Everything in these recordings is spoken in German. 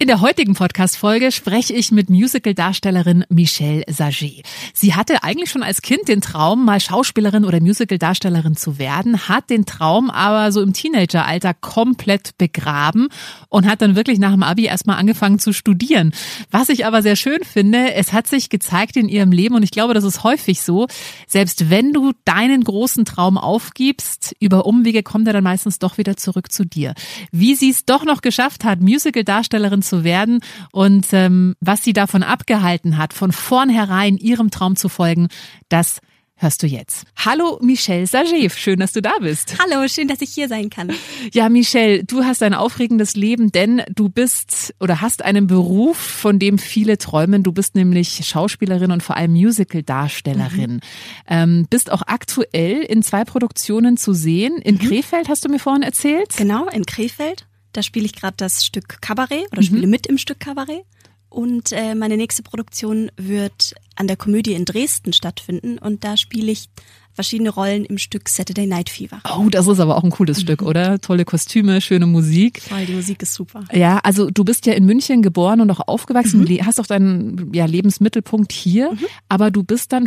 In der heutigen Podcast-Folge spreche ich mit Musical-Darstellerin Michelle Saget. Sie hatte eigentlich schon als Kind den Traum, mal Schauspielerin oder Musical-Darstellerin zu werden, hat den Traum aber so im Teenageralter komplett begraben und hat dann wirklich nach dem Abi erstmal angefangen zu studieren. Was ich aber sehr schön finde, es hat sich gezeigt in ihrem Leben und ich glaube, das ist häufig so, selbst wenn du deinen großen Traum aufgibst, über Umwege kommt er dann meistens doch wieder zurück zu dir. Wie sie es doch noch geschafft hat, Musical-Darstellerin zu werden und ähm, was sie davon abgehalten hat, von vornherein ihrem Traum zu folgen, das hörst du jetzt. Hallo Michelle Sagev, schön, dass du da bist. Hallo, schön, dass ich hier sein kann. Ja, Michelle, du hast ein aufregendes Leben, denn du bist oder hast einen Beruf, von dem viele träumen. Du bist nämlich Schauspielerin und vor allem Musical-Darstellerin. Mhm. Ähm, bist auch aktuell in zwei Produktionen zu sehen. In mhm. Krefeld hast du mir vorhin erzählt. Genau, in Krefeld. Da spiele ich gerade das Stück Kabarett oder mhm. spiele mit im Stück Kabarett. Und äh, meine nächste Produktion wird an der Komödie in Dresden stattfinden und da spiele ich verschiedene Rollen im Stück Saturday Night Fever. Oh, das ist aber auch ein cooles mhm. Stück, oder? Tolle Kostüme, schöne Musik. Voll, die Musik ist super. Ja, also du bist ja in München geboren und auch aufgewachsen, mhm. hast auch deinen ja, Lebensmittelpunkt hier, mhm. aber du bist dann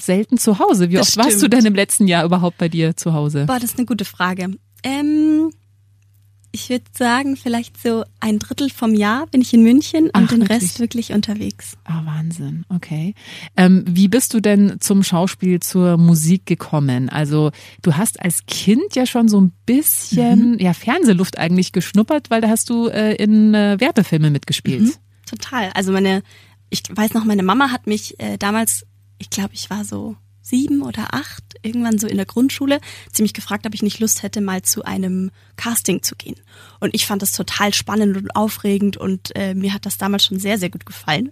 selten zu Hause. Wie das oft stimmt. warst du denn im letzten Jahr überhaupt bei dir zu Hause? Boah, das ist eine gute Frage. Ähm, ich würde sagen, vielleicht so ein Drittel vom Jahr bin ich in München und Ach, den wirklich? Rest wirklich unterwegs. Ah, Wahnsinn, okay. Ähm, wie bist du denn zum Schauspiel, zur Musik gekommen? Also du hast als Kind ja schon so ein bisschen mhm. ja, Fernsehluft eigentlich geschnuppert, weil da hast du äh, in äh, Werbefilmen mitgespielt. Mhm, total. Also meine, ich weiß noch, meine Mama hat mich äh, damals, ich glaube, ich war so sieben oder acht, irgendwann so in der Grundschule, ziemlich gefragt, ob ich nicht Lust hätte, mal zu einem Casting zu gehen. Und ich fand das total spannend und aufregend und äh, mir hat das damals schon sehr, sehr gut gefallen.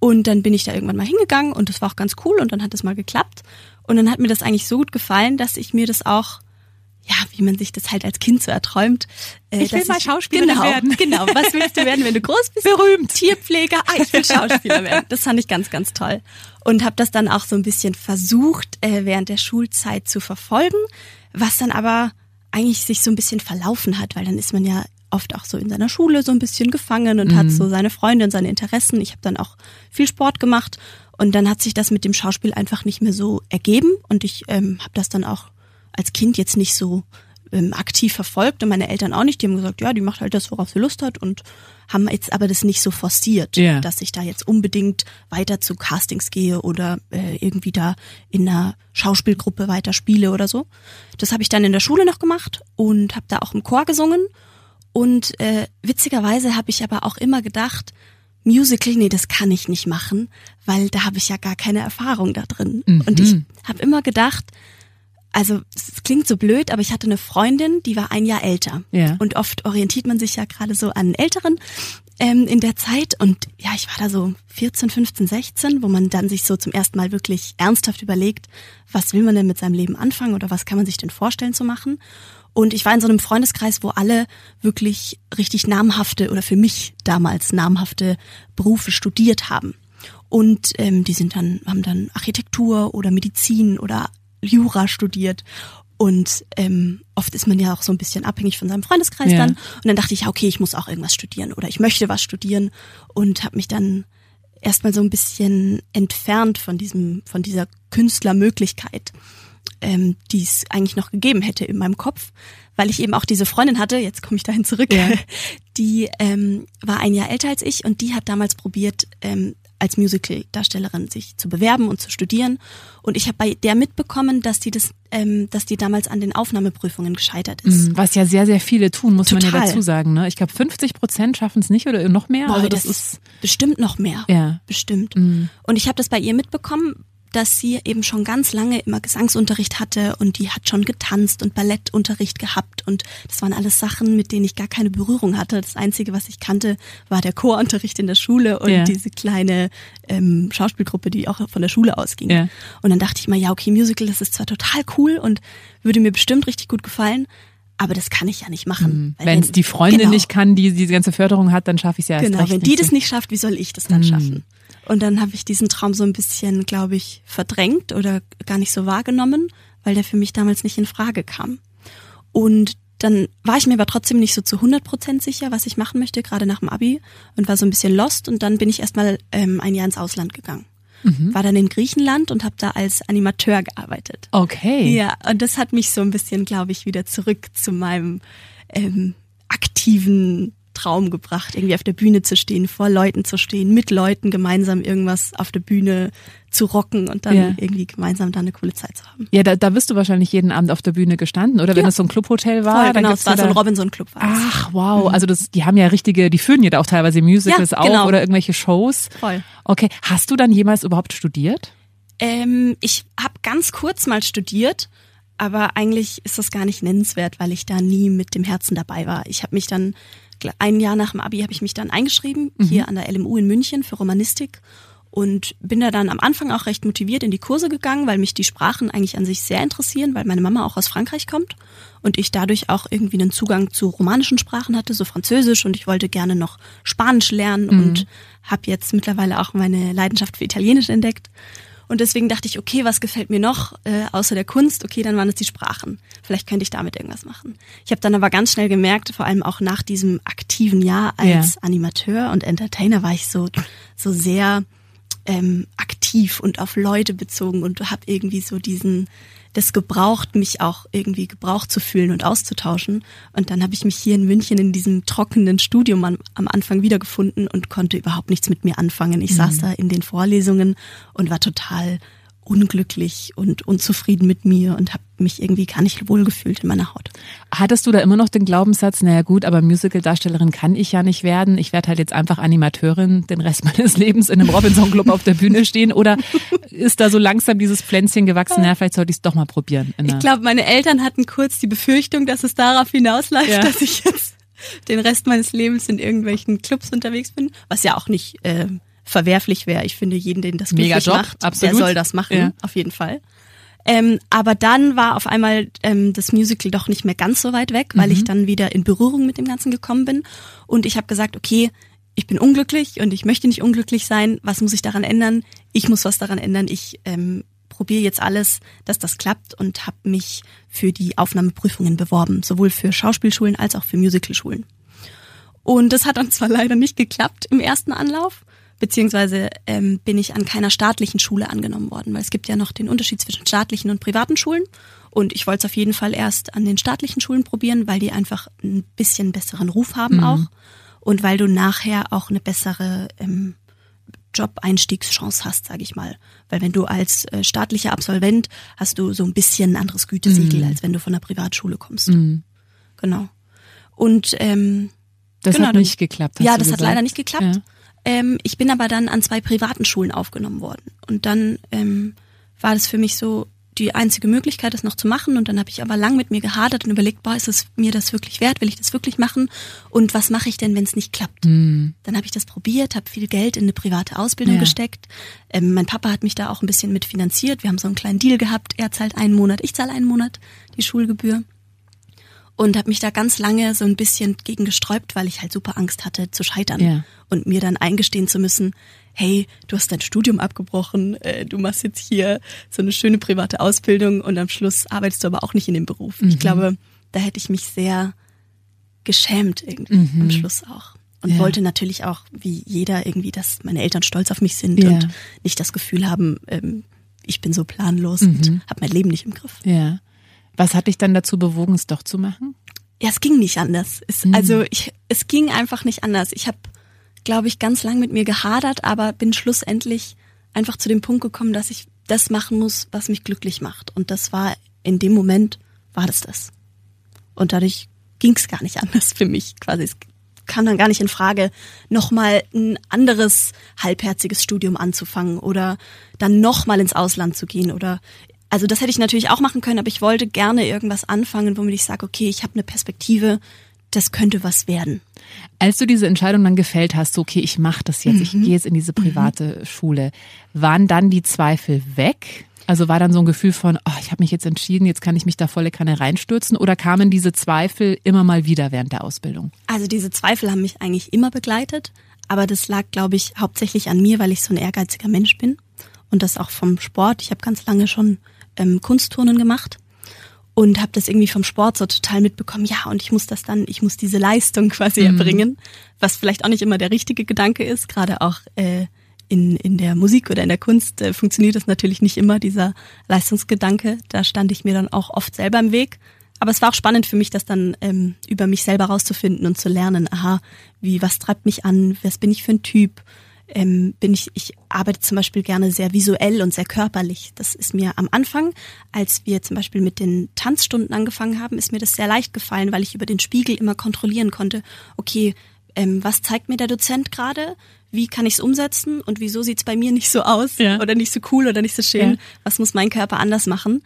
Und dann bin ich da irgendwann mal hingegangen und das war auch ganz cool und dann hat es mal geklappt. Und dann hat mir das eigentlich so gut gefallen, dass ich mir das auch ja, wie man sich das halt als Kind so erträumt. Äh, ich will mal Schauspieler genau, werden. Genau, was willst du werden, wenn du groß bist? Berühmt. Tierpfleger. Ah, ich will Schauspieler werden. Das fand ich ganz, ganz toll. Und habe das dann auch so ein bisschen versucht, äh, während der Schulzeit zu verfolgen, was dann aber eigentlich sich so ein bisschen verlaufen hat, weil dann ist man ja oft auch so in seiner Schule so ein bisschen gefangen und mhm. hat so seine Freunde und seine Interessen. Ich habe dann auch viel Sport gemacht und dann hat sich das mit dem Schauspiel einfach nicht mehr so ergeben und ich ähm, habe das dann auch als Kind jetzt nicht so ähm, aktiv verfolgt und meine Eltern auch nicht. Die haben gesagt, ja, die macht halt das, worauf sie Lust hat und haben jetzt aber das nicht so forciert, yeah. dass ich da jetzt unbedingt weiter zu Castings gehe oder äh, irgendwie da in einer Schauspielgruppe weiter spiele oder so. Das habe ich dann in der Schule noch gemacht und habe da auch im Chor gesungen. Und äh, witzigerweise habe ich aber auch immer gedacht, Musical, nee, das kann ich nicht machen, weil da habe ich ja gar keine Erfahrung da drin. Mhm. Und ich habe immer gedacht, also es klingt so blöd, aber ich hatte eine Freundin, die war ein Jahr älter. Ja. Und oft orientiert man sich ja gerade so an Älteren ähm, in der Zeit. Und ja, ich war da so 14, 15, 16, wo man dann sich so zum ersten Mal wirklich ernsthaft überlegt, was will man denn mit seinem Leben anfangen oder was kann man sich denn vorstellen zu machen. Und ich war in so einem Freundeskreis, wo alle wirklich richtig namhafte oder für mich damals namhafte Berufe studiert haben. Und ähm, die sind dann, haben dann Architektur oder Medizin oder Jura studiert und ähm, oft ist man ja auch so ein bisschen abhängig von seinem Freundeskreis ja. dann. Und dann dachte ich, ja, okay, ich muss auch irgendwas studieren oder ich möchte was studieren und habe mich dann erstmal so ein bisschen entfernt von diesem, von dieser Künstlermöglichkeit, ähm, die es eigentlich noch gegeben hätte in meinem Kopf, weil ich eben auch diese Freundin hatte, jetzt komme ich dahin zurück, Ja. die ähm, war ein Jahr älter als ich und die hat damals probiert, ähm, als Musical-Darstellerin sich zu bewerben und zu studieren. Und ich habe bei der mitbekommen, dass die das, ähm, dass die damals an den Aufnahmeprüfungen gescheitert ist. Mhm, Was ja sehr, sehr viele tun, muss man ja Total. dazu sagen. Ne? Ich glaube, 50 Prozent schaffen es nicht oder noch mehr. Boah, also das, ist ist bestimmt noch mehr. ja. Bestimmt. Mhm. Und ich habe das bei ihr mitbekommen, dass sie eben schon ganz lange immer Gesangsunterricht hatte und die hat schon getanzt und Ballettunterricht gehabt und das waren alles Sachen, mit denen ich gar keine Berührung hatte. Das Einzige, was ich kannte, war der Chorunterricht in der Schule und Ja. diese kleine ähm, Schauspielgruppe, die auch von der Schule ausging. Ja. Und dann dachte ich mal, ja, okay, Musical, das ist zwar total cool und würde mir bestimmt richtig gut gefallen, aber das kann ich ja nicht machen. Weil Wenn es die Freundin genau. nicht kann, die diese ganze Förderung hat, dann schaffe ich es ja erst Genau, wenn die das nicht schafft, wie soll ich das dann Mhm. schaffen? Und dann habe ich diesen Traum so ein bisschen, glaube ich, verdrängt oder gar nicht so wahrgenommen, weil der für mich damals nicht in Frage kam. Und dann war ich mir aber trotzdem nicht so zu 100 Prozent sicher, was ich machen möchte, gerade nach dem Abi und war so ein bisschen lost und dann bin ich erstmal ähm, ein Jahr ins Ausland gegangen. Mhm. War dann in Griechenland und habe da als Animateur gearbeitet. Okay. Ja, und das hat mich so ein bisschen, glaube ich, wieder zurück zu meinem ähm, aktiven Traum gebracht, irgendwie auf der Bühne zu stehen, vor Leuten zu stehen, mit Leuten gemeinsam irgendwas auf der Bühne zu rocken und dann Ja. irgendwie gemeinsam da eine coole Zeit zu haben. Ja, da, da bist du wahrscheinlich jeden Abend auf der Bühne gestanden, oder wenn Ja. es so ein Clubhotel war. Voll, dann genau, es war so ein Robinson-Club. war das. Ach, wow. Also das, die haben ja richtige, die führen ja da auch teilweise Musicals Ja, auf genau. oder irgendwelche Shows. Voll. Okay. Hast du dann jemals überhaupt studiert? Ähm, ich habe ganz kurz mal studiert, aber eigentlich ist das gar nicht nennenswert, weil ich da nie mit dem Herzen dabei war. Ich habe mich dann ein Jahr nach dem Abi habe ich mich dann eingeschrieben hier an der LMU in München für Romanistik und bin da dann am Anfang auch recht motiviert in die Kurse gegangen, weil mich die Sprachen eigentlich an sich sehr interessieren, weil meine Mama auch aus Frankreich kommt und ich dadurch auch irgendwie einen Zugang zu romanischen Sprachen hatte, so Französisch und ich wollte gerne noch Spanisch lernen und habe jetzt mittlerweile auch meine Leidenschaft für Italienisch entdeckt. Und deswegen dachte ich, okay, was gefällt mir noch äh, außer der Kunst? Okay, dann waren es die Sprachen. Vielleicht könnte ich damit irgendwas machen. Ich habe dann aber ganz schnell gemerkt, vor allem auch nach diesem aktiven Jahr als Animateur und Entertainer war ich so so sehr ähm, aktiv und auf Leute bezogen und habe irgendwie so diesen das gebraucht, mich auch irgendwie gebraucht zu fühlen und auszutauschen. Und dann habe ich mich hier in München in diesem trockenen Studium am, am Anfang wiedergefunden und konnte überhaupt nichts mit mir anfangen. Ich saß da in den Vorlesungen und war total unglücklich und unzufrieden mit mir und habe mich irgendwie gar nicht wohlgefühlt in meiner Haut. Hattest du da immer noch den Glaubenssatz, naja gut, aber Musical-Darstellerin kann ich ja nicht werden. Ich werde halt jetzt einfach Animateurin den Rest meines Lebens in einem Robinson-Club auf der Bühne stehen. Oder ist da so langsam dieses Pflänzchen gewachsen, naja, vielleicht sollte ich es doch mal probieren. Ich glaube, meine Eltern hatten kurz die Befürchtung, dass es darauf hinausläuft, Ja. dass ich jetzt den Rest meines Lebens in irgendwelchen Clubs unterwegs bin, was ja auch nicht äh, verwerflich wäre. Ich finde, jeden, den das Mega glücklich Job, macht, absolut. der soll das machen, Ja. auf jeden Fall. Ähm, aber dann war auf einmal ähm, das Musical doch nicht mehr ganz so weit weg, weil ich dann wieder in Berührung mit dem Ganzen gekommen bin. Und ich habe gesagt, okay, ich bin unglücklich und ich möchte nicht unglücklich sein. Was muss ich daran ändern? Ich muss was daran ändern. Ich ähm, probiere jetzt alles, dass das klappt und habe mich für die Aufnahmeprüfungen beworben, sowohl für Schauspielschulen als auch für Musicalschulen. Und das hat dann zwar leider nicht geklappt im ersten Anlauf, beziehungsweise ähm, bin ich an keiner staatlichen Schule angenommen worden, weil es gibt ja noch den Unterschied zwischen staatlichen und privaten Schulen. Und ich wollte es auf jeden Fall erst an den staatlichen Schulen probieren, weil die einfach ein bisschen besseren Ruf haben auch und weil du nachher auch eine bessere ähm, Job-Einstiegschance hast, sage ich mal. Weil wenn du als äh, staatlicher Absolvent hast du so ein bisschen ein anderes Gütesiegel, als wenn du von der Privatschule kommst. Genau. Und ähm, das genau, hat nicht geklappt. hast ja, das hat gesagt. leider nicht geklappt. Ja. Ähm, ich bin aber dann an zwei privaten Schulen aufgenommen worden. Und dann ähm, war das für mich so die einzige Möglichkeit, das noch zu machen. Und dann habe ich aber lang mit mir gehadert und überlegt, boah, ist es mir das wirklich wert? Will ich das wirklich machen? Und was mache ich denn, wenn es nicht klappt? Dann habe ich das probiert, habe viel Geld in eine private Ausbildung Ja. gesteckt. Ähm, mein Papa hat mich da auch ein bisschen mit finanziert. Wir haben so einen kleinen Deal gehabt. Er zahlt einen Monat, ich zahle einen Monat die Schulgebühr und habe mich da ganz lange so ein bisschen gegen gesträubt, weil ich halt super Angst hatte zu scheitern Ja. und mir dann eingestehen zu müssen, hey, du hast dein Studium abgebrochen, äh, du machst jetzt hier so eine schöne private Ausbildung und am Schluss arbeitest du aber auch nicht in dem Beruf. Mhm. Ich glaube, da hätte ich mich sehr geschämt irgendwie am Schluss auch. Und Mhm. Ja. wollte natürlich auch, wie jeder, irgendwie, dass meine Eltern stolz auf mich sind Ja. und nicht das Gefühl haben, ähm, ich bin so planlos Mhm. und habe mein Leben nicht im Griff. Ja. Was hat dich dann dazu bewogen, es doch zu machen? Ja, es ging nicht anders. Es, mhm. Also ich, es ging einfach nicht anders. Ich habe, glaube ich, ganz lang mit mir gehadert, aber bin schlussendlich einfach zu dem Punkt gekommen, dass ich das machen muss, was mich glücklich macht. Und das war in dem Moment, war das das. Und dadurch ging es gar nicht anders für mich quasi. Es kam dann gar nicht in Frage, nochmal ein anderes halbherziges Studium anzufangen oder dann nochmal ins Ausland zu gehen oder also das hätte ich natürlich auch machen können, aber ich wollte gerne irgendwas anfangen, womit ich sage, okay, ich habe eine Perspektive, das könnte was werden. Als du diese Entscheidung dann gefällt hast, so, okay, ich mache das jetzt, mhm. ich gehe jetzt in diese private mhm. Schule, waren dann die Zweifel weg? Also war dann so ein Gefühl von, oh, ich habe mich jetzt entschieden, jetzt kann ich mich da volle Kanne reinstürzen oder kamen diese Zweifel immer mal wieder während der Ausbildung? Also diese Zweifel haben mich eigentlich immer begleitet, aber das lag, glaube ich, hauptsächlich an mir, weil ich so ein ehrgeiziger Mensch bin und das auch vom Sport. Ich habe ganz lange schon ähm, Kunstturnen gemacht und habe das irgendwie vom Sport so total mitbekommen. Ja, und ich muss das dann, ich muss diese Leistung quasi mhm. erbringen, was vielleicht auch nicht immer der richtige Gedanke ist, gerade auch äh, in, in der Musik oder in der Kunst äh, funktioniert das natürlich nicht immer, dieser Leistungsgedanke. Da stand ich mir dann auch oft selber im Weg. Aber es war auch spannend für mich, das dann ähm, über mich selber rauszufinden und zu lernen, aha, wie, was treibt mich an, was bin ich für ein Typ? Ähm, bin ich, ich arbeite zum Beispiel gerne sehr visuell und sehr körperlich. Das ist mir am Anfang, als wir zum Beispiel mit den Tanzstunden angefangen haben, ist mir das sehr leicht gefallen, weil ich über den Spiegel immer kontrollieren konnte, okay, ähm, was zeigt mir der Dozent gerade? wie kann ich es umsetzen und wieso sieht es bei mir nicht so aus ja. oder nicht so cool oder nicht so schön, ja. was muss mein Körper anders machen.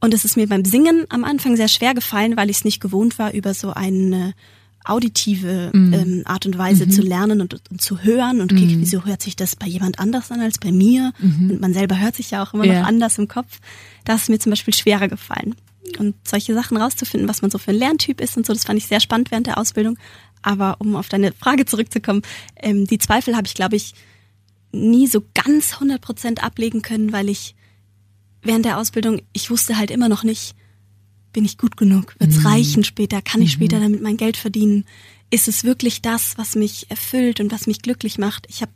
Und es ist mir beim Singen am Anfang sehr schwer gefallen, weil ich es nicht gewohnt war, über so eine auditive mhm. ähm, Art und Weise mhm. zu lernen und, und, zu hören. Und okay, mhm. wieso hört sich das bei jemand anders an als bei mir? Mhm. Und man selber hört sich ja auch immer ja. noch anders im Kopf. Das ist mir zum Beispiel schwerer gefallen. Und solche Sachen rauszufinden, was man so für ein Lerntyp ist und so, das fand ich sehr spannend während der Ausbildung. Aber um auf deine Frage zurückzukommen, ähm, die Zweifel habe ich, glaube ich, nie so ganz 100 Prozent ablegen können, weil ich während der Ausbildung, ich wusste halt immer noch nicht, bin ich gut genug? Wird's mhm. reichen später? Kann ich mhm. später damit mein Geld verdienen? Ist es wirklich das, was mich erfüllt und was mich glücklich macht? Ich habe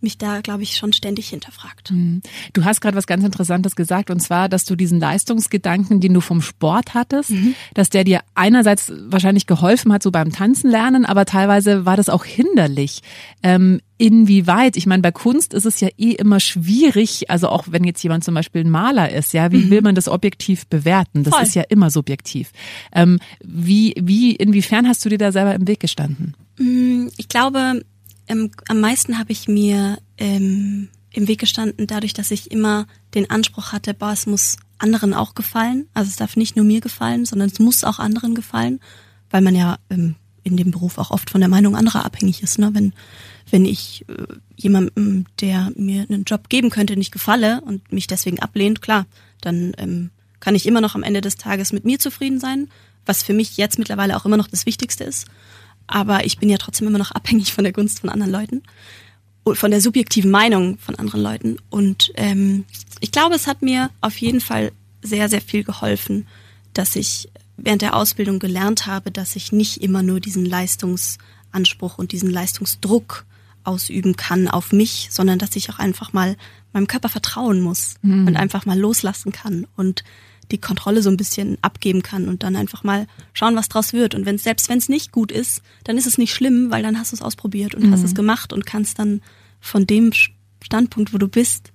mich da, glaube ich, schon ständig hinterfragt. Mhm. Du hast gerade was ganz Interessantes gesagt, und zwar, dass du diesen Leistungsgedanken, den du vom Sport hattest, mhm. dass der dir einerseits wahrscheinlich geholfen hat, so beim Tanzen lernen, aber teilweise war das auch hinderlich. Ähm, inwieweit? Ich meine, bei Kunst ist es ja eh immer schwierig, also auch wenn jetzt jemand zum Beispiel ein Maler ist, ja, wie mhm. will man das objektiv bewerten? Das Voll. ist ja immer subjektiv. Ähm, wie, wie, inwiefern hast du dir da selber im Weg gestanden? Mm, ich glaube, ähm, am meisten habe ich mir ähm, im Weg gestanden, dadurch, dass ich immer den Anspruch hatte, boah, es muss anderen auch gefallen. Also es darf nicht nur mir gefallen, sondern es muss auch anderen gefallen, weil man ja ähm, in dem Beruf auch oft von der Meinung anderer abhängig ist. Ne? Wenn, wenn ich äh, jemandem, der mir einen Job geben könnte, nicht gefalle und mich deswegen ablehnt, klar, dann ähm, kann ich immer noch am Ende des Tages mit mir zufrieden sein, was für mich jetzt mittlerweile auch immer noch das Wichtigste ist aber ich bin ja trotzdem immer noch abhängig von der Gunst von anderen Leuten und von der subjektiven Meinung von anderen Leuten. Und ähm, ich glaube, es hat mir auf jeden Fall sehr, sehr viel geholfen, dass ich während der Ausbildung gelernt habe, dass ich nicht immer nur diesen Leistungsanspruch und diesen Leistungsdruck ausüben kann auf mich, sondern dass ich auch einfach mal meinem Körper vertrauen muss mhm. und einfach mal loslassen kann und die Kontrolle so ein bisschen abgeben kann und dann einfach mal schauen, was draus wird. Und wenn selbst wenn es nicht gut ist, dann ist es nicht schlimm, weil dann hast du es ausprobiert und mhm. hast es gemacht und kannst dann von dem Standpunkt, wo du bist,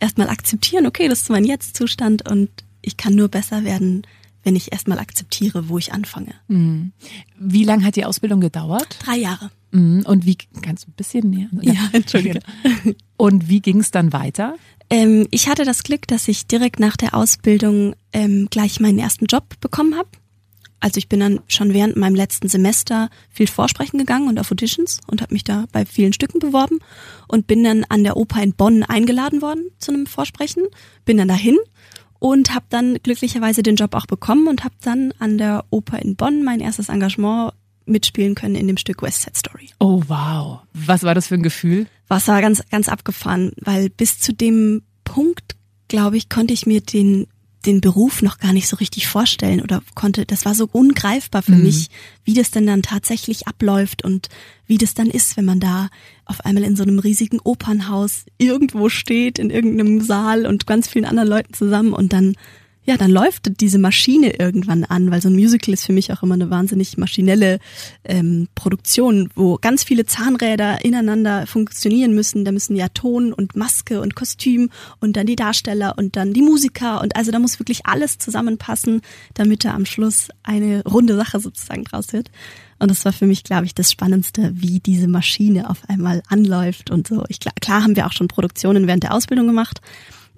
erstmal akzeptieren, okay, das ist mein Jetzt-Zustand und ich kann nur besser werden, wenn ich erstmal akzeptiere, wo ich anfange. Mhm. Wie lange hat die Ausbildung gedauert? Drei Jahre. Mhm. Und wie, kannst du ein bisschen näher? Ja, entschuldige. Und wie ging es dann weiter? Ähm, ich hatte das Glück, dass ich direkt nach der Ausbildung ähm, gleich meinen ersten Job bekommen habe. Also ich bin dann schon während meinem letzten Semester viel vorsprechen gegangen und auf Auditions und habe mich da bei vielen Stücken beworben und bin dann an der Oper in Bonn eingeladen worden zu einem Vorsprechen, bin dann dahin und habe dann glücklicherweise den Job auch bekommen und habe dann an der Oper in Bonn mein erstes Engagement mitspielen können in dem Stück West Side Story. Oh wow, was war das für ein Gefühl? Was war ganz ganz abgefahren, weil bis zu dem Punkt, glaube ich, konnte ich mir den den Beruf noch gar nicht so richtig vorstellen oder konnte, das war so ungreifbar für mhm. mich, wie das denn dann tatsächlich abläuft und wie das dann ist, wenn man da auf einmal in so einem riesigen Opernhaus irgendwo steht, in irgendeinem Saal und ganz vielen anderen Leuten zusammen und dann ja, dann läuft diese Maschine irgendwann an, weil so ein Musical ist für mich auch immer eine wahnsinnig maschinelle ähm, Produktion, wo ganz viele Zahnräder ineinander funktionieren müssen. Da müssen ja Ton und Maske und Kostüm und dann die Darsteller und dann die Musiker und also da muss wirklich alles zusammenpassen, damit da am Schluss eine runde Sache sozusagen draus wird. Und das war für mich, glaube ich, das Spannendste, wie diese Maschine auf einmal anläuft und so. Ich, klar, klar haben wir auch schon Produktionen während der Ausbildung gemacht,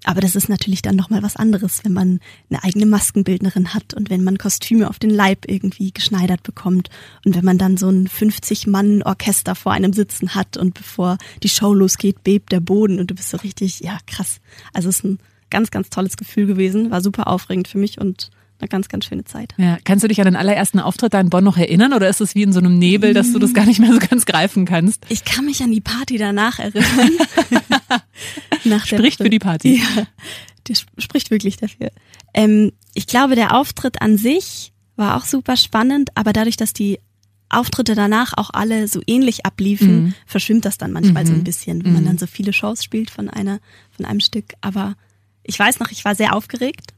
aber das ist natürlich dann nochmal was anderes, wenn man eine eigene Maskenbildnerin hat und wenn man Kostüme auf den Leib irgendwie geschneidert bekommt und wenn man dann so ein 50-Mann-Orchester vor einem sitzen hat und bevor die Show losgeht, bebt der Boden und du bist so richtig, ja, krass. Also es ist ein ganz, ganz tolles Gefühl gewesen, war super aufregend für mich und eine ganz, ganz schöne Zeit. Ja. Kannst du dich an den allerersten Auftritt da in Bonn noch erinnern oder ist es wie in so einem Nebel, dass du das gar nicht mehr so ganz greifen kannst? Ich kann mich an die Party danach erinnern. Nach spricht für die Party. Ja, der spricht wirklich dafür. Ähm, ich glaube, der Auftritt an sich war auch super spannend, aber dadurch, dass die Auftritte danach auch alle so ähnlich abliefen, mhm. verschwimmt das dann manchmal mhm. so ein bisschen, wenn man mhm. dann so viele Shows spielt von einer, von einem Stück. Aber ich weiß noch, ich war sehr aufgeregt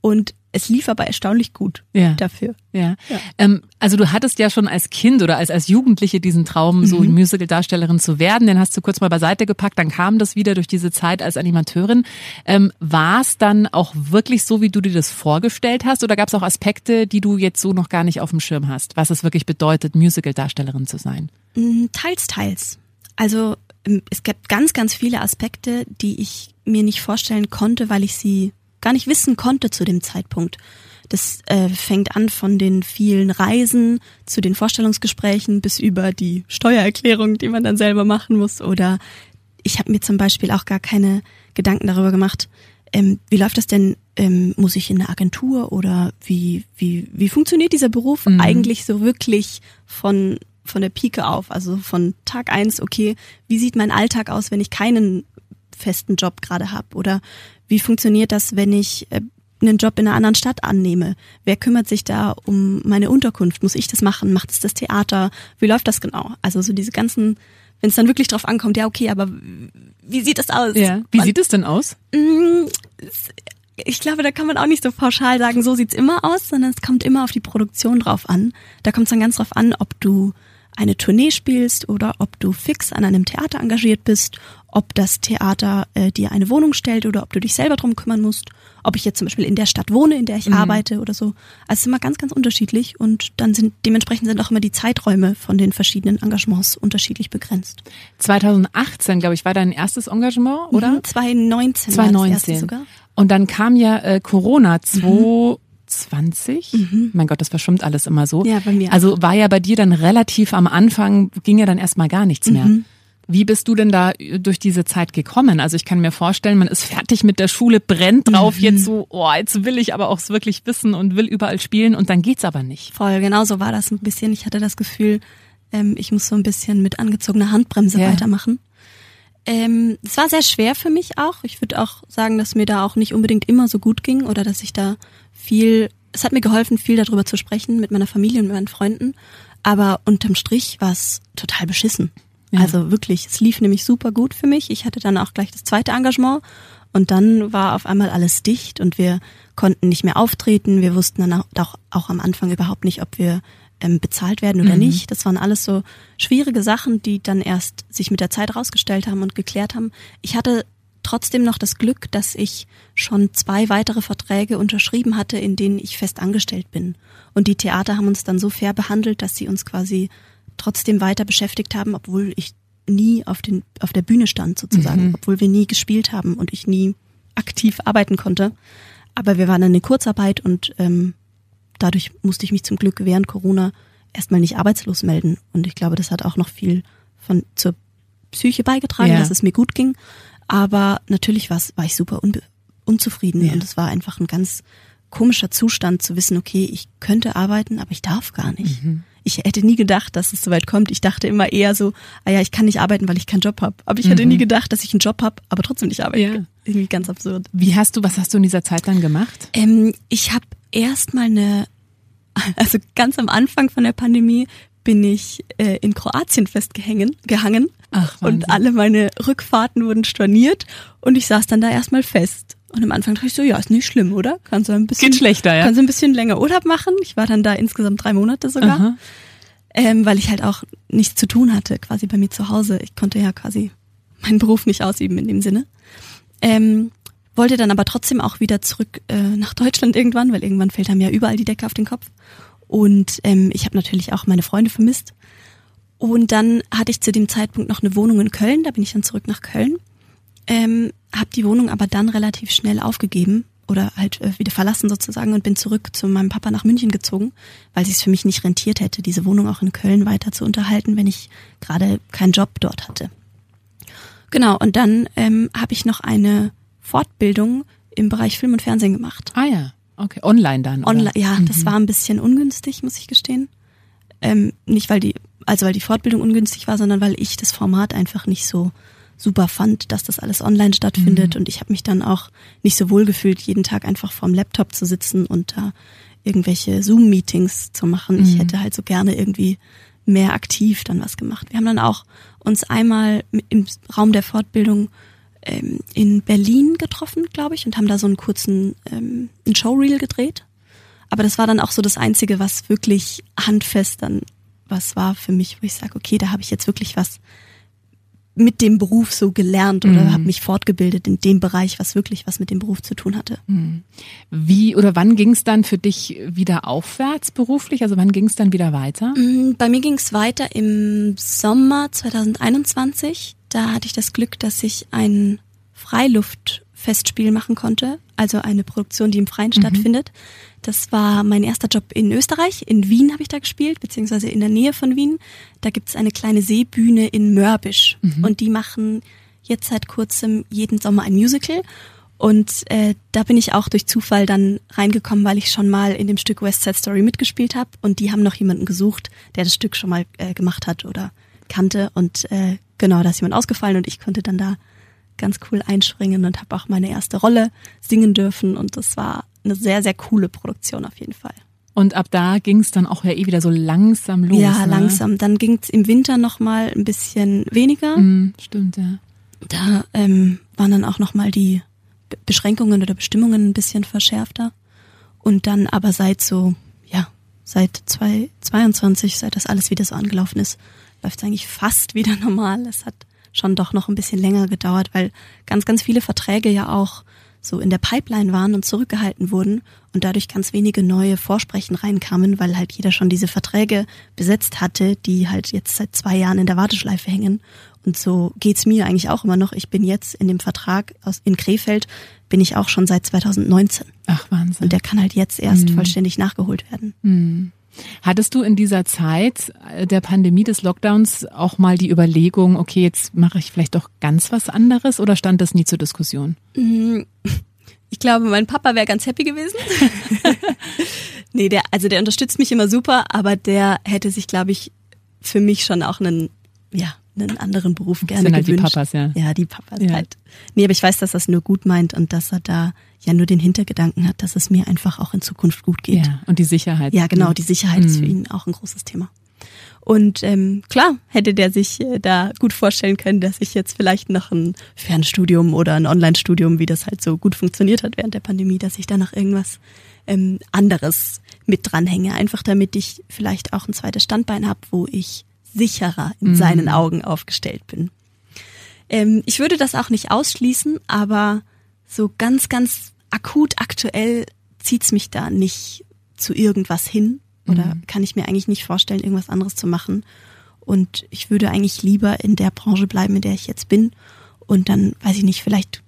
und es lief aber erstaunlich gut ja. dafür. Ja. ja. Ähm, also du hattest ja schon als Kind oder als, als Jugendliche diesen Traum, mhm. so Musical-Darstellerin zu werden. Den hast du kurz mal beiseite gepackt, dann kam das wieder durch diese Zeit als Animateurin. Ähm, War es dann auch wirklich so, wie du dir das vorgestellt hast? Oder gab es auch Aspekte, die du jetzt so noch gar nicht auf dem Schirm hast, was es wirklich bedeutet, Musical-Darstellerin zu sein? Mm, teils, teils. Also ähm, es gibt ganz, ganz viele Aspekte, die ich mir nicht vorstellen konnte, weil ich sie gar nicht wissen konnte zu dem Zeitpunkt. Das äh, fängt an von den vielen Reisen zu den Vorstellungsgesprächen bis über die Steuererklärung, die man dann selber machen muss. Oder ich habe mir zum Beispiel auch gar keine Gedanken darüber gemacht, ähm, wie läuft das denn? Ähm, muss ich in eine Agentur oder wie, wie, wie funktioniert dieser Beruf mhm. eigentlich so wirklich von, von der Pike auf? Also von Tag eins, okay, wie sieht mein Alltag aus, wenn ich keinen festen Job gerade habe? Oder wie funktioniert das, wenn ich äh, einen Job in einer anderen Stadt annehme? Wer kümmert sich da um meine Unterkunft? Muss ich das machen? Macht es das Theater? Wie läuft das genau? Also so diese ganzen, wenn es dann wirklich drauf ankommt, ja okay, aber wie sieht das aus? Ja, wie Man, sieht es denn aus? Mm, ich glaube, da kann man auch nicht so pauschal sagen, so sieht's immer aus, sondern es kommt immer auf die Produktion drauf an. Da kommt es dann ganz drauf an, ob du eine Tournee spielst oder ob du fix an einem Theater engagiert bist, ob das Theater äh, dir eine Wohnung stellt oder ob du dich selber drum kümmern musst, ob ich jetzt zum Beispiel in der Stadt wohne, in der ich mhm. arbeite oder so. Also es ist immer ganz, ganz unterschiedlich und dann sind dementsprechend sind auch immer die Zeiträume von den verschiedenen Engagements unterschiedlich begrenzt. 2018, glaube ich, war dein erstes Engagement, oder? Mhm, 2019. 2019. sogar. Und dann kam ja äh, Corona 2. Mhm. 20. Mhm. Mein Gott, das verschwimmt alles immer so. Ja, bei mir. Also war ja bei dir dann relativ am Anfang, ging ja dann erstmal gar nichts mehr. Mhm. Wie bist du denn da durch diese Zeit gekommen? Also ich kann mir vorstellen, man ist fertig mit der Schule, brennt drauf, mhm. jetzt so, oh, jetzt will ich aber auch wirklich wissen und will überall spielen und dann geht's aber nicht. Voll, genau so war das ein bisschen. Ich hatte das Gefühl, ähm, ich muss so ein bisschen mit angezogener Handbremse ja. weitermachen. Ähm, es war sehr schwer für mich auch. Ich würde auch sagen, dass mir da auch nicht unbedingt immer so gut ging oder dass ich da viel, es hat mir geholfen, viel darüber zu sprechen mit meiner Familie und meinen Freunden. Aber unterm Strich war es total beschissen. Ja. Also wirklich, es lief nämlich super gut für mich. Ich hatte dann auch gleich das zweite Engagement und dann war auf einmal alles dicht und wir konnten nicht mehr auftreten. Wir wussten dann auch, auch am Anfang überhaupt nicht, ob wir ähm, bezahlt werden oder mhm. nicht. Das waren alles so schwierige Sachen, die dann erst sich mit der Zeit rausgestellt haben und geklärt haben. Ich hatte trotzdem noch das Glück, dass ich schon zwei weitere Verträge unterschrieben hatte, in denen ich fest angestellt bin. Und die Theater haben uns dann so fair behandelt, dass sie uns quasi trotzdem weiter beschäftigt haben, obwohl ich nie auf, den, auf der Bühne stand sozusagen, mhm. obwohl wir nie gespielt haben und ich nie aktiv arbeiten konnte. Aber wir waren in Kurzarbeit und ähm, dadurch musste ich mich zum Glück während Corona erstmal nicht arbeitslos melden. Und ich glaube, das hat auch noch viel von zur Psyche beigetragen, ja. dass es mir gut ging. Aber natürlich war ich super unzufrieden ja. und es war einfach ein ganz komischer Zustand zu wissen, okay, ich könnte arbeiten, aber ich darf gar nicht. Mhm. Ich hätte nie gedacht, dass es soweit kommt. Ich dachte immer eher so, ah ja, ich kann nicht arbeiten, weil ich keinen Job habe. Aber ich mhm. hätte nie gedacht, dass ich einen Job habe, aber trotzdem nicht arbeite. Ja. Irgendwie ganz absurd. Wie hast du, was hast du in dieser Zeit dann gemacht? Ähm, ich habe erstmal eine, also ganz am Anfang von der Pandemie bin ich äh, in Kroatien festgehangen gehangen Ach, und alle meine Rückfahrten wurden storniert und ich saß dann da erstmal fest Und am Anfang dachte ich so, ja, ist nicht schlimm, oder? Kannst du ein bisschen, Geht schlechter, ja. Kannst du ein bisschen länger Urlaub machen. Ich war dann da insgesamt drei Monate sogar, Aha. ähm, weil ich halt auch nichts zu tun hatte, quasi bei mir zu Hause. Ich konnte ja quasi meinen Beruf nicht ausüben in dem Sinne. Ähm, wollte dann aber trotzdem auch wieder zurück äh, nach Deutschland irgendwann, weil irgendwann fällt einem ja überall die Decke auf den Kopf. Und ähm, ich habe natürlich auch meine Freunde vermisst. Und dann hatte ich zu dem Zeitpunkt noch eine Wohnung in Köln, da bin ich dann zurück nach Köln. Ähm, habe die Wohnung aber dann relativ schnell aufgegeben oder halt äh, wieder verlassen sozusagen und bin zurück zu meinem Papa nach München gezogen, weil es für mich nicht rentiert hätte, diese Wohnung auch in Köln weiter zu unterhalten, wenn ich gerade keinen Job dort hatte. Genau, und dann ähm, habe ich noch eine Fortbildung im Bereich Film und Fernsehen gemacht. Ah ja, okay. Online dann. oder? Online, ja, das war ein bisschen ungünstig, muss ich gestehen. Ähm, nicht weil die, also weil die Fortbildung ungünstig war, sondern weil ich das Format einfach nicht so super fand, dass das alles online stattfindet. Und ich habe mich dann auch nicht so wohl gefühlt, jeden Tag einfach vorm Laptop zu sitzen und da irgendwelche Zoom-Meetings zu machen. Ich hätte halt so gerne irgendwie mehr aktiv dann was gemacht. Wir haben dann auch uns einmal im Raum der Fortbildung ähm, in Berlin getroffen, glaube ich, und haben da so einen kurzen ähm, einen Showreel gedreht. Aber das war dann auch so das Einzige, was wirklich handfest dann was war für mich, wo ich sage, okay, da habe ich jetzt wirklich was mit dem Beruf so gelernt oder Mhm. habe mich fortgebildet in dem Bereich, was wirklich was mit dem Beruf zu tun hatte. Wie oder wann ging es dann für dich wieder aufwärts beruflich? Also wann ging es dann wieder weiter? Mm, Bei mir ging es weiter im Sommer 2021. Da hatte ich das Glück, dass ich ein Freiluftfestspiel machen konnte, also eine Produktion, die im Freien stattfindet. Das war mein erster Job in Österreich. In Wien habe ich da gespielt, beziehungsweise in der Nähe von Wien. Da gibt es eine kleine Seebühne in Mörbisch und die machen jetzt seit kurzem jeden Sommer ein Musical. Und äh, da bin ich auch durch Zufall dann reingekommen, weil ich schon mal in dem Stück West Side Story mitgespielt habe und die haben noch jemanden gesucht, der das Stück schon mal äh, gemacht hat oder kannte und äh, genau, da ist jemand ausgefallen und ich konnte dann da ganz cool einspringen und habe auch meine erste Rolle singen dürfen und das war eine sehr, sehr coole Produktion auf jeden Fall. Und ab da ging es dann auch ja eh wieder so langsam los. ja, ne? langsam. Dann ging es im Winter noch mal ein bisschen weniger. Mhm, stimmt, ja. Da ähm, waren dann auch nochmal die Be- Beschränkungen oder Bestimmungen ein bisschen verschärfter. Und dann aber seit so, ja, seit 2022, seit das alles wieder so angelaufen ist, läuft es eigentlich fast wieder normal. Es hat schon doch noch ein bisschen länger gedauert, weil ganz, ganz viele Verträge ja auch so in der Pipeline waren und zurückgehalten wurden und dadurch ganz wenige neue Vorsprechen reinkamen, weil halt jeder schon diese Verträge besetzt hatte, die halt jetzt seit zwei Jahren in der Warteschleife hängen. Und so geht's mir eigentlich auch immer noch. Ich bin jetzt in dem Vertrag aus, in Krefeld, bin ich auch schon seit 2019. Ach, Wahnsinn. Und der kann halt jetzt erst vollständig nachgeholt werden. Hattest du in dieser Zeit äh, der Pandemie des Lockdowns auch mal die Überlegung, okay, jetzt mache ich vielleicht doch ganz was anderes oder stand das nie zur Diskussion? Ich glaube, mein Papa wäre ganz happy gewesen. nee, der, also der unterstützt mich immer super, aber der hätte sich, glaube ich, für mich schon auch einen, ja, einen anderen Beruf gerne sind halt die gewünscht. Papas, ja. Ja, die Papas Ja. halt. Nee, aber ich weiß, dass das nur gut meint und dass er da ja nur den Hintergedanken hat, dass es mir einfach auch in Zukunft gut geht. Ja, und die Sicherheit. Ja, genau, die Sicherheit ist für ihn auch ein großes Thema. Und ähm, klar hätte der sich äh, da gut vorstellen können, dass ich jetzt vielleicht noch ein Fernstudium oder ein Online-Studium, wie das halt so gut funktioniert hat während der Pandemie, dass ich da noch irgendwas ähm, anderes mit dranhänge. Einfach damit ich vielleicht auch ein zweites Standbein habe, wo ich sicherer in seinen Augen aufgestellt bin. Ähm, ich würde das auch nicht ausschließen, aber so ganz, ganz akut aktuell zieht's mich da nicht zu irgendwas hin oder kann ich mir eigentlich nicht vorstellen, irgendwas anderes zu machen. Und ich würde eigentlich lieber in der Branche bleiben, in der ich jetzt bin. Und dann, weiß ich nicht, vielleicht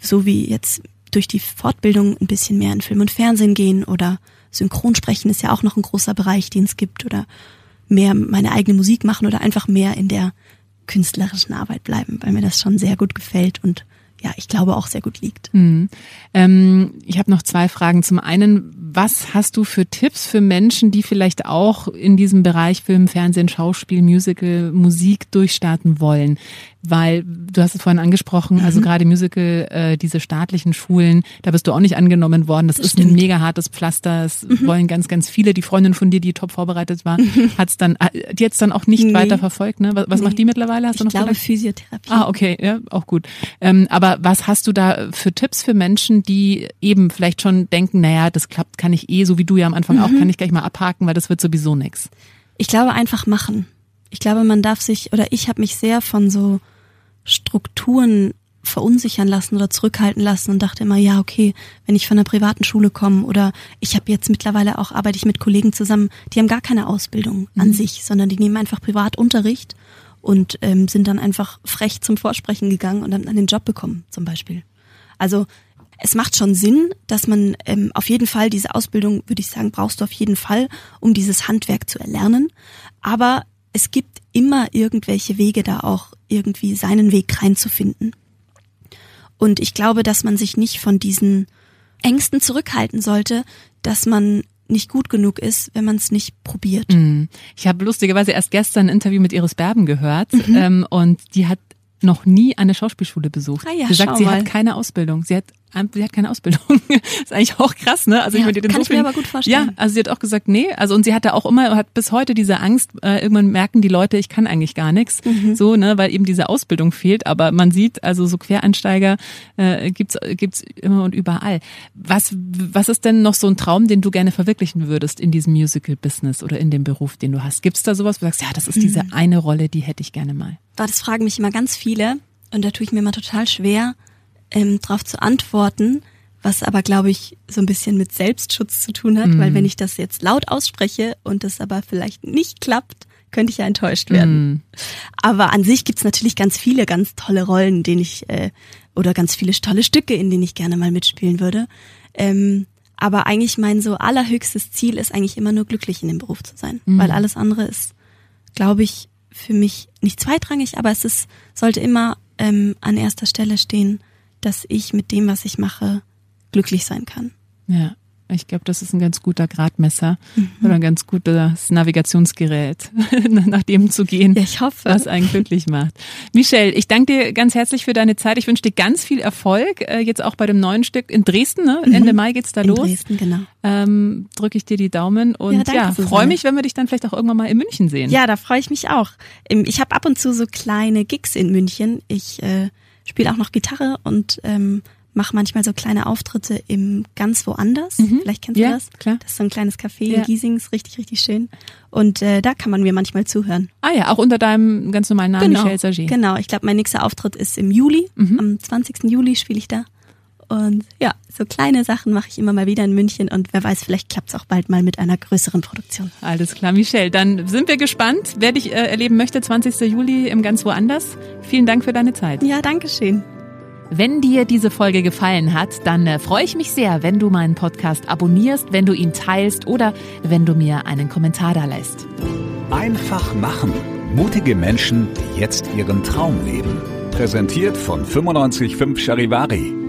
so wie jetzt durch die Fortbildung ein bisschen mehr in Film und Fernsehen gehen oder Synchronsprechen ist ja auch noch ein großer Bereich, den es gibt oder mehr meine eigene Musik machen oder einfach mehr in der künstlerischen Arbeit bleiben, weil mir das schon sehr gut gefällt und ja, ich glaube auch sehr gut liegt. Mhm. Ähm, ich habe noch zwei Fragen. Zum einen, was hast du für Tipps für Menschen, die vielleicht auch in diesem Bereich Film, Fernsehen, Schauspiel, Musical, Musik durchstarten wollen? Weil du hast es vorhin angesprochen, also mhm. gerade Musical, äh, diese staatlichen Schulen, da bist du auch nicht angenommen worden. Das, das ist stimmt. ein mega hartes Pflaster. Es mhm. wollen ganz, ganz viele. Die Freundin von dir, die top vorbereitet war, mhm. hat's dann, äh, die jetzt dann auch nicht nee. weiter verfolgt. Ne? Was, was nee. macht die mittlerweile? Hast du noch ich glaube gedacht? Physiotherapie. Ah, okay, ja, auch gut. Ähm, aber was hast du da für Tipps für Menschen, die eben vielleicht schon denken, naja, das klappt, kann ich eh, so wie du ja am Anfang auch, mhm. kann ich gleich mal abhaken, weil das wird sowieso nix. Ich glaube einfach machen. Ich glaube, man darf sich, oder ich habe mich sehr von so Strukturen verunsichern lassen oder zurückhalten lassen und dachte immer, ja, okay, wenn ich von einer privaten Schule komme oder ich habe jetzt mittlerweile auch, arbeite ich mit Kollegen zusammen, die haben gar keine Ausbildung an mhm. sich, sondern die nehmen einfach Privatunterricht und ähm, sind dann einfach frech zum Vorsprechen gegangen und haben dann den Job bekommen, zum Beispiel. Also es macht schon Sinn, dass man ähm, auf jeden Fall diese Ausbildung, würde ich sagen, brauchst du auf jeden Fall, um dieses Handwerk zu erlernen. Aber es gibt immer irgendwelche Wege, da auch irgendwie seinen Weg reinzufinden. Und ich glaube, dass man sich nicht von diesen Ängsten zurückhalten sollte, dass man nicht gut genug ist, wenn man es nicht probiert. Mm. Ich habe lustigerweise erst gestern ein Interview mit Iris Berben gehört mhm. ähm, und die hat noch nie eine Schauspielschule besucht. Ah ja, sie sagt, sie mal. hat keine Ausbildung. Sie hat sie hat keine Ausbildung. ist eigentlich auch krass, ne? Also ja, ich würde den kann so ich mir aber gut vorstellen. Ja, also sie hat auch gesagt, nee, also und sie hatte auch immer hat bis heute diese Angst, äh, irgendwann merken die Leute, ich kann eigentlich gar nichts, mhm. so, ne, weil eben diese Ausbildung fehlt, aber man sieht, also so Quereinsteiger äh, gibt's gibt's immer und überall. Was was ist denn noch so ein Traum, den du gerne verwirklichen würdest in diesem Musical Business oder in dem Beruf, den du hast? Gibt's da sowas, wo du sagst, ja, das ist mhm. diese eine Rolle, die hätte ich gerne mal? Das fragen mich immer ganz viele und da tue ich mir immer total schwer ähm, darauf zu antworten, was aber, glaube ich, so ein bisschen mit Selbstschutz zu tun hat, mhm. weil wenn ich das jetzt laut ausspreche und das aber vielleicht nicht klappt, könnte ich ja enttäuscht werden. Mhm. Aber an sich gibt's natürlich ganz viele ganz tolle Rollen, in denen ich, äh, oder ganz viele tolle Stücke, in denen ich gerne mal mitspielen würde. Ähm, aber eigentlich mein so allerhöchstes Ziel ist eigentlich immer nur glücklich in dem Beruf zu sein, mhm. weil alles andere ist, glaube ich, für mich nicht zweitrangig, aber es ist, sollte immer ähm, an erster Stelle stehen, dass ich mit dem, was ich mache, glücklich sein kann. Ja. Ich glaube, das ist ein ganz guter Gradmesser mhm. oder ein ganz gutes Navigationsgerät, nach dem zu gehen, ja, ich hoffe. was einen glücklich macht. Michelle, ich danke dir ganz herzlich für deine Zeit. Ich wünsche dir ganz viel Erfolg, äh, jetzt auch bei dem neuen Stück in Dresden. Ne? Mhm. Ende Mai geht's da in los. Dresden, genau. Ähm, Drücke ich dir die Daumen und ja, ja freue mich, wenn wir dich dann vielleicht auch irgendwann mal in München sehen. Ja, da freue ich mich auch. Ich habe ab und zu so kleine Gigs in München. Ich äh, spiele auch noch Gitarre und ähm, mache manchmal so kleine Auftritte im ganz woanders. Mhm. Vielleicht kennst du ja, das? Klar. Das ist so ein kleines Café ja. in Giesing, ist richtig, richtig schön. Und äh, da kann man mir manchmal zuhören. Ah ja, auch unter deinem ganz normalen Namen, genau, Michel Sager. Genau, ich glaube, mein nächster Auftritt ist im Juli. Mhm. Am 20. Juli spiele ich da. Und ja, so kleine Sachen mache ich immer mal wieder in München und wer weiß, vielleicht klappt es auch bald mal mit einer größeren Produktion. Alles klar, Michelle. Dann sind wir gespannt. Wer dich äh, erleben möchte, 20. Juli im ganz woanders. Vielen Dank für deine Zeit. Ja, danke schön. Wenn dir diese Folge gefallen hat, dann äh, freue ich mich sehr, wenn du meinen Podcast abonnierst, wenn du ihn teilst oder wenn du mir einen Kommentar da lässt. Einfach machen. Mutige Menschen, die jetzt ihren Traum leben. Präsentiert von 955 Charivari.